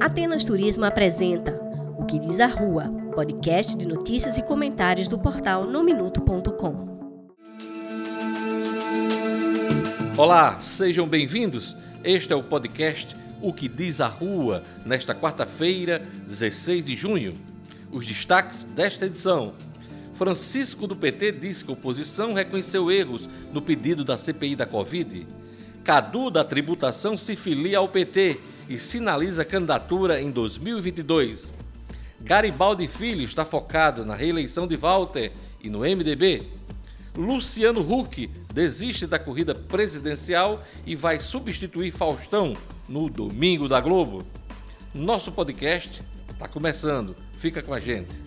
Atenas Turismo apresenta O que diz a Rua, podcast de notícias e comentários do portal nominuto.com. Olá, sejam bem-vindos. Este é o podcast O que diz a Rua, nesta quarta-feira, 16 de junho. Os destaques desta edição. Francisco do PT disse que a oposição reconheceu erros no pedido da CPI da Covid. Cadu da tributação se filia ao PT e sinaliza candidatura em 2022. Garibaldi Filho está focado na reeleição de Walter e no MDB. Luciano Huck desiste da corrida presidencial e vai substituir Faustão no Domingo da Globo. Nosso podcast está começando. Fica com a gente.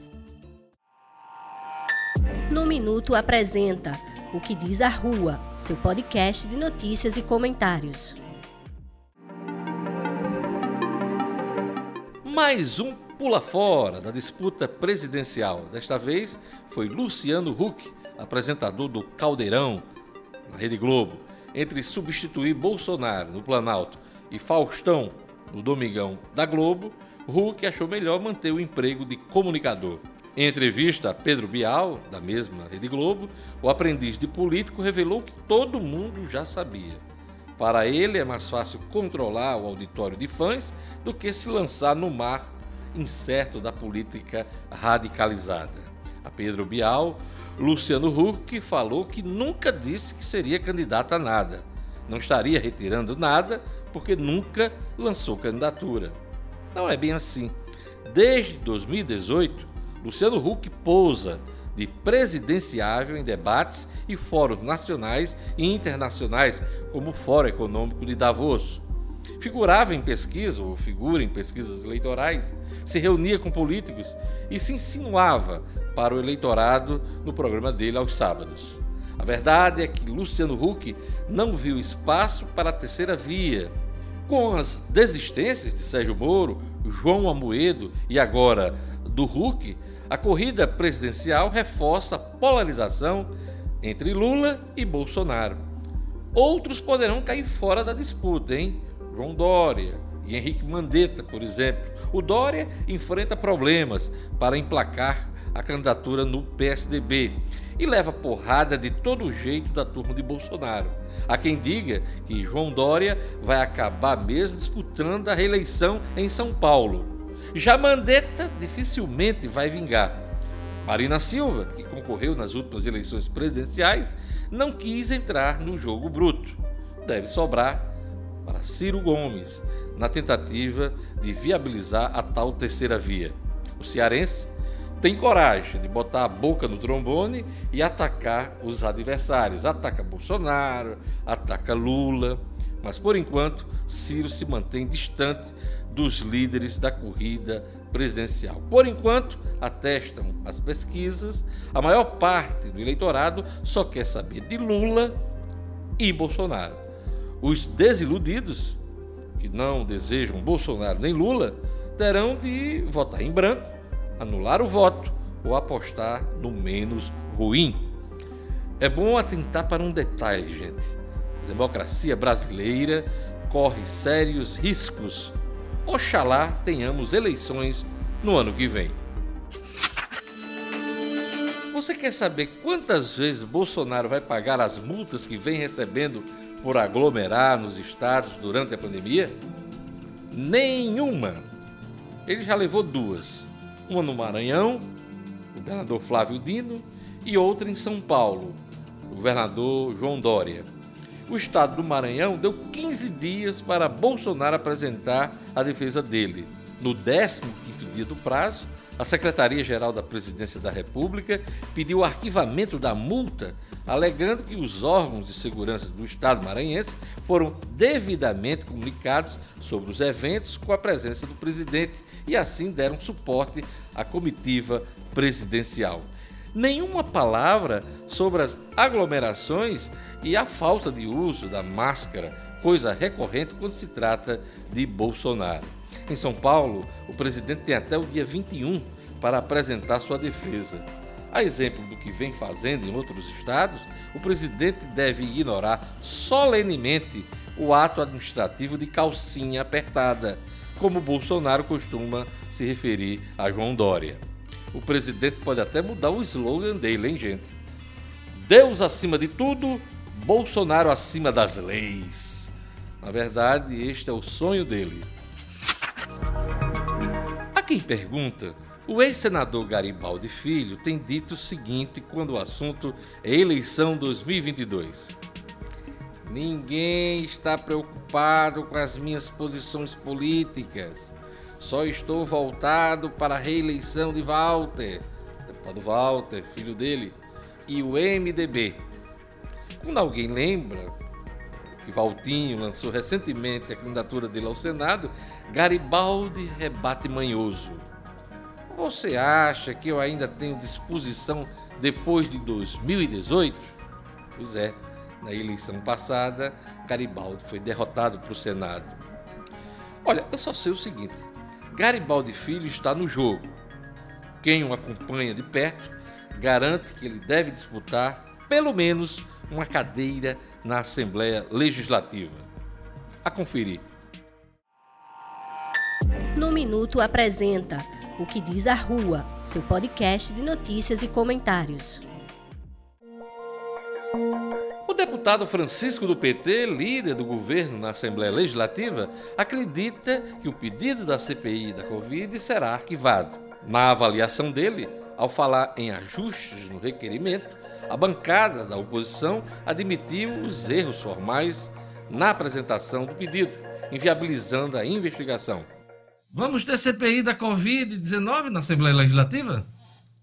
No Minuto apresenta O que diz a Rua, seu podcast de notícias e comentários. Mais um pula fora da disputa presidencial. Desta vez foi Luciano Huck, apresentador do Caldeirão, na Rede Globo, entre substituir Bolsonaro no Planalto e Faustão no Domingão da Globo, Huck achou melhor manter o emprego de comunicador. Em entrevista a Pedro Bial, da mesma Rede Globo, o aprendiz de político revelou que todo mundo já sabia. Para ele é mais fácil controlar o auditório de fãs do que se lançar no mar incerto da política radicalizada. A Pedro Bial, Luciano Huck falou que nunca disse que seria candidato a nada. Não estaria retirando nada porque nunca lançou candidatura. Não é bem assim. Desde 2018, Luciano Huck pousa de presidenciável em debates e fóruns nacionais e internacionais, como o Fórum Econômico de Davos. Figurava em pesquisa, ou figura em pesquisas eleitorais, se reunia com políticos e se insinuava para o eleitorado no programa dele aos sábados. A verdade é que Luciano Huck não viu espaço para a terceira via. Com as desistências de Sérgio Moro, João Amoedo e agora do Huck, a corrida presidencial reforça a polarização entre Lula e Bolsonaro. Outros poderão cair fora da disputa, hein? João Dória e Henrique Mandetta, por exemplo. O Dória enfrenta problemas para emplacar a candidatura no PSDB e leva porrada de todo jeito da turma de Bolsonaro. Há quem diga que João Dória vai acabar mesmo disputando a reeleição em São Paulo já Mandetta dificilmente vai vingar. Marina Silva, que concorreu nas últimas eleições presidenciais, não quis entrar no jogo bruto. Deve sobrar para Ciro Gomes, na tentativa de viabilizar a tal terceira via. O cearense tem coragem de botar a boca no trombone e atacar os adversários. Ataca Bolsonaro, ataca Lula, mas por enquanto Ciro se mantém distante dos líderes da corrida presidencial. Por enquanto, atestam as pesquisas, a maior parte do eleitorado só quer saber de Lula e Bolsonaro. Os desiludidos, que não desejam Bolsonaro nem Lula, terão de votar em branco, anular o voto ou apostar no menos ruim. É bom atentar para um detalhe, gente. A democracia brasileira corre sérios riscos Oxalá tenhamos eleições no ano que vem. Você quer saber quantas vezes Bolsonaro vai pagar as multas que vem recebendo por aglomerar nos estados durante a pandemia? Nenhuma. Ele já levou duas: uma no Maranhão, o governador Flávio Dino, e outra em São Paulo, o governador João Dória o estado do Maranhão deu 15 dias para Bolsonaro apresentar a defesa dele. No 15º dia do prazo, a Secretaria-Geral da Presidência da República pediu o arquivamento da multa, alegando que os órgãos de segurança do Estado maranhense foram devidamente comunicados sobre os eventos com a presença do presidente e assim deram suporte à comitiva presidencial. Nenhuma palavra sobre as aglomerações e a falta de uso da máscara, coisa recorrente quando se trata de Bolsonaro. Em São Paulo, o presidente tem até o dia 21 para apresentar sua defesa. A exemplo do que vem fazendo em outros estados, o presidente deve ignorar solenemente o ato administrativo de calcinha apertada, como Bolsonaro costuma se referir a João Dória. O presidente pode até mudar o slogan dele, hein, gente? Deus acima de tudo, Bolsonaro acima das leis. Na verdade, este é o sonho dele. A quem pergunta, o ex-senador Garibaldi Filho tem dito o seguinte quando o assunto é eleição 2022. Ninguém está preocupado com as minhas posições políticas. Só estou voltado para a reeleição de Walter, deputado Walter, filho dele, e o MDB. Quando alguém lembra que Valtinho lançou recentemente a candidatura dele ao Senado, Garibaldi rebate manhoso. Você acha que eu ainda tenho disposição depois de 2018? Pois é, na eleição passada, Garibaldi foi derrotado para o Senado. Olha, eu só sei o seguinte: Garibaldi Filho está no jogo. Quem o acompanha de perto garante que ele deve disputar pelo menos uma cadeira na Assembleia Legislativa. A conferir. No Minuto apresenta O que diz a Rua, seu podcast de notícias e comentários. Deputado Francisco do PT, líder do governo na Assembleia Legislativa, acredita que o pedido da CPI da Covid será arquivado. Na avaliação dele, ao falar em ajustes no requerimento, a bancada da oposição admitiu os erros formais na apresentação do pedido, inviabilizando a investigação. Vamos ter CPI da Covid-19 na Assembleia Legislativa?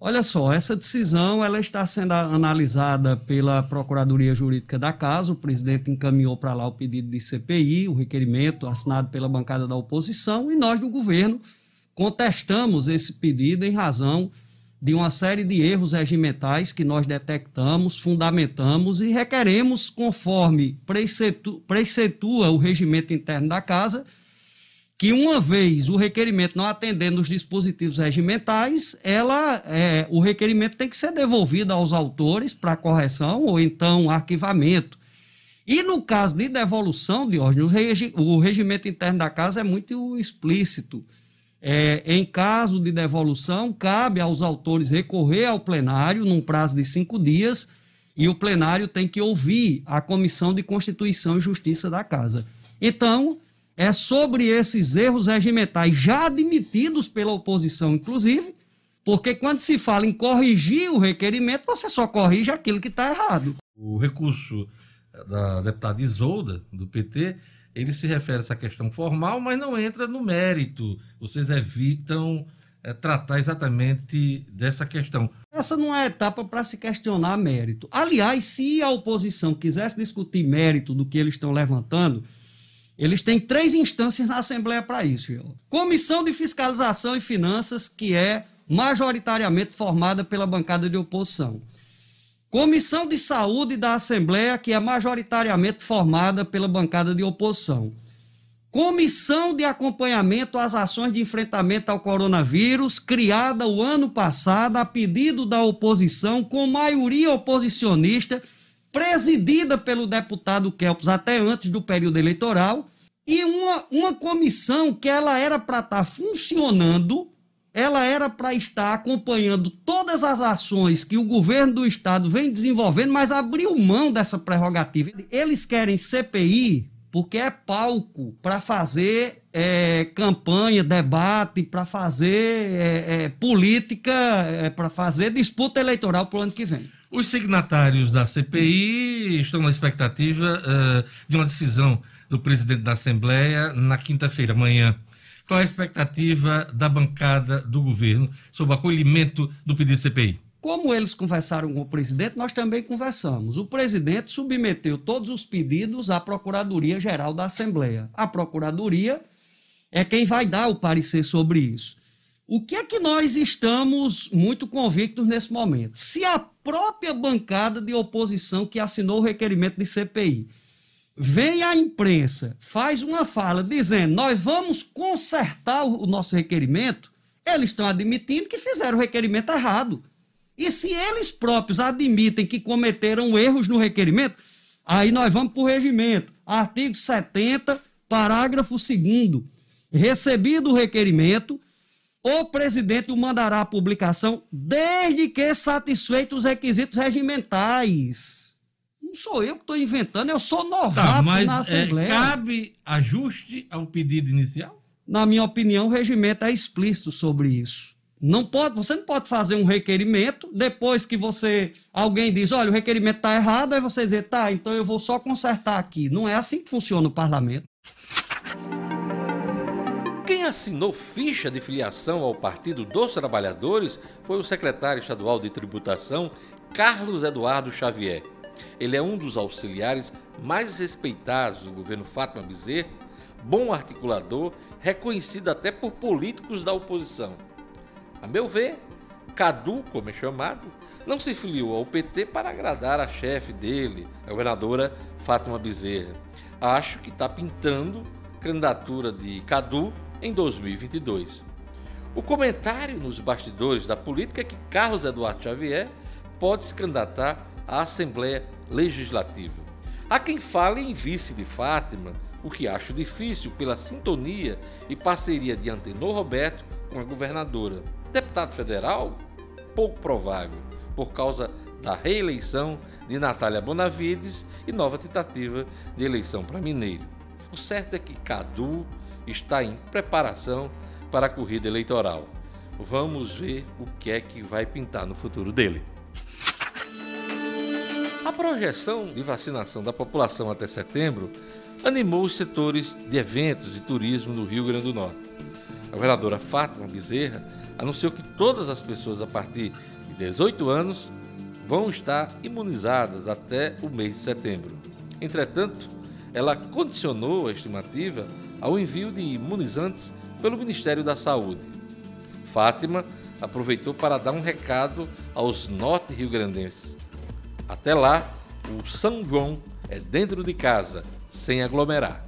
Olha só, essa decisão ela está sendo analisada pela Procuradoria Jurídica da Casa. O presidente encaminhou para lá o pedido de CPI, o requerimento assinado pela bancada da oposição, e nós do governo contestamos esse pedido em razão de uma série de erros regimentais que nós detectamos, fundamentamos e requeremos, conforme preceitua o regimento interno da Casa, que uma vez o requerimento não atendendo os dispositivos regimentais, ela, é, o requerimento tem que ser devolvido aos autores para correção ou então arquivamento. E no caso de devolução, Diógenes, regi o regimento interno da casa é muito explícito. É, em caso de devolução, cabe aos autores recorrer ao plenário num prazo de cinco dias e o plenário tem que ouvir a Comissão de Constituição e Justiça da Casa. Então, é sobre esses erros regimentais já admitidos pela oposição, inclusive, porque quando se fala em corrigir o requerimento, você só corrige aquilo que está errado. O recurso da deputada Isolda, do PT, ele se refere a essa questão formal, mas não entra no mérito. Vocês evitam é, tratar exatamente dessa questão. Essa não é etapa para se questionar mérito. Aliás, se a oposição quisesse discutir mérito do que eles estão levantando, eles têm três instâncias na Assembleia para isso. Comissão de Fiscalização e Finanças, que é majoritariamente formada pela bancada de oposição. Comissão de Saúde da Assembleia, que é majoritariamente formada pela bancada de oposição. Comissão de Acompanhamento às Ações de Enfrentamento ao Coronavírus, criada o ano passado a pedido da oposição, com maioria oposicionista, presidida pelo deputado Kelps até antes do período eleitoral, e uma, uma comissão que ela era para estar tá funcionando ela era para estar acompanhando todas as ações que o governo do estado vem desenvolvendo, mas abriu mão dessa prerrogativa. Eles querem CPI porque é palco para fazer é, campanha, debate, para fazer é, é, política, é, para fazer disputa eleitoral para o ano que vem. Os signatários da CPI estão na expectativa uh, de uma decisão do presidente da Assembleia na quinta-feira, amanhã. Qual a expectativa da bancada do governo sobre o acolhimento do pedido CPI? Como eles conversaram com o presidente, nós também conversamos. O presidente submeteu todos os pedidos à Procuradoria-Geral da Assembleia. A Procuradoria é quem vai dar o parecer sobre isso. O que é que nós estamos muito convictos nesse momento? Se a própria bancada de oposição que assinou o requerimento de CPI vem a imprensa, faz uma fala dizendo nós vamos consertar o nosso requerimento, eles estão admitindo que fizeram o requerimento errado. E se eles próprios admitem que cometeram erros no requerimento, aí nós vamos para o regimento. artigo 70, parágrafo 2 Recebido o requerimento, o presidente o mandará à publicação desde que satisfeitos os requisitos regimentais. Não sou eu que estou inventando, eu sou novato tá, mas, na é, Assembleia. É, cabe ajuste ao pedido inicial? Na minha opinião, o regimento é explícito sobre isso. Não pode, você não pode fazer um requerimento depois que você alguém diz, olha, o requerimento está errado, aí você dizer, tá, então eu vou só consertar aqui. Não é assim que funciona o parlamento. Quem assinou ficha de filiação ao Partido dos Trabalhadores foi o secretário estadual de tributação, Carlos Eduardo Xavier. Ele é um dos auxiliares mais respeitados do governo Fátima Bezerra, bom articulador, reconhecido até por políticos da oposição. A meu ver, Cadu, como é chamado, não se filiou ao PT para agradar a chefe dele, a governadora Fátima Bezerra. Acho que está pintando candidatura de Cadu em 2022. O comentário nos bastidores da política é que Carlos Eduardo Xavier pode se candidatar à Assembleia Legislativa. Há quem fale em vice de Fátima, o que acho difícil pela sintonia e parceria de Antenor Roberto com a governadora. Deputado federal? Pouco provável, por causa da reeleição de Natália Bonavides e nova tentativa de eleição para Mineiro. O certo é que Cadu está em preparação para a corrida eleitoral. Vamos ver o que é que vai pintar no futuro dele. A projeção de vacinação da população até setembro animou os setores de eventos e turismo no Rio Grande do Norte. A governadora Fátima Bezerra anunciou que todas as pessoas a partir de 18 anos vão estar imunizadas até o mês de setembro. Entretanto, ela condicionou a estimativa ao envio de imunizantes pelo Ministério da Saúde. Fátima aproveitou para dar um recado aos norte-riograndenses. Até lá, o São João é dentro de casa, sem aglomerar.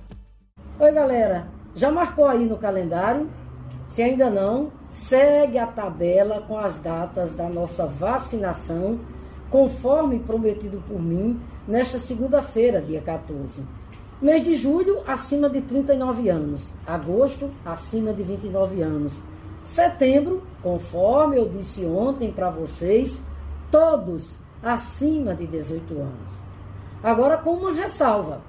Oi, galera. Já marcou aí no calendário? Se ainda não, segue a tabela com as datas da nossa vacinação, conforme prometido por mim, nesta segunda-feira, dia 14. Mês de julho, acima de 39 anos. Agosto, acima de 29 anos. Setembro, conforme eu disse ontem para vocês, todos acima de 18 anos. Agora, com uma ressalva: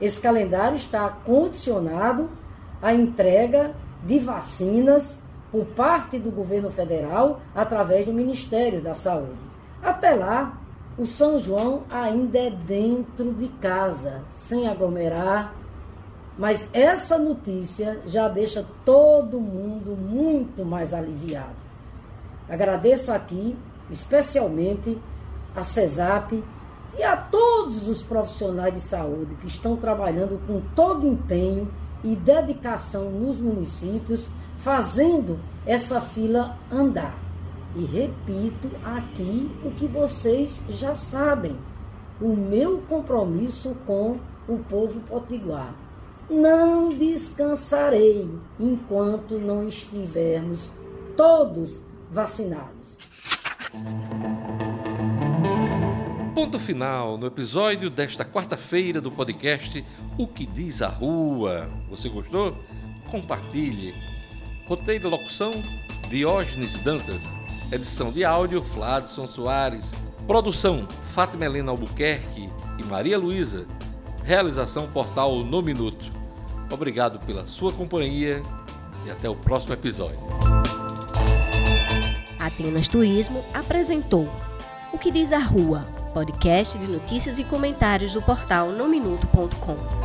esse calendário está condicionado à entrega de vacinas por parte do governo federal através do Ministério da Saúde. Até lá, o São João ainda é dentro de casa, sem aglomerar. Mas essa notícia já deixa todo mundo muito mais aliviado. Agradeço aqui, especialmente, a CESAP e a todos os profissionais de saúde que estão trabalhando com todo empenho e dedicação nos municípios fazendo essa fila andar. E repito aqui o que vocês já sabem: o meu compromisso com o povo potiguar. Não descansarei enquanto não estivermos todos vacinados. Ponto final no episódio desta quarta-feira do podcast O que Diz a Rua. Você gostou? Compartilhe Roteiro e locução: Diógenes Dantas. Edição de áudio: Fladson Soares. Produção: Fátima Helena Albuquerque e Maria Luísa. Realização Portal No Minuto. Obrigado pela sua companhia e até o próximo episódio. Atenas Turismo apresentou O que diz a Rua, podcast de notícias e comentários do portal nominuto.com.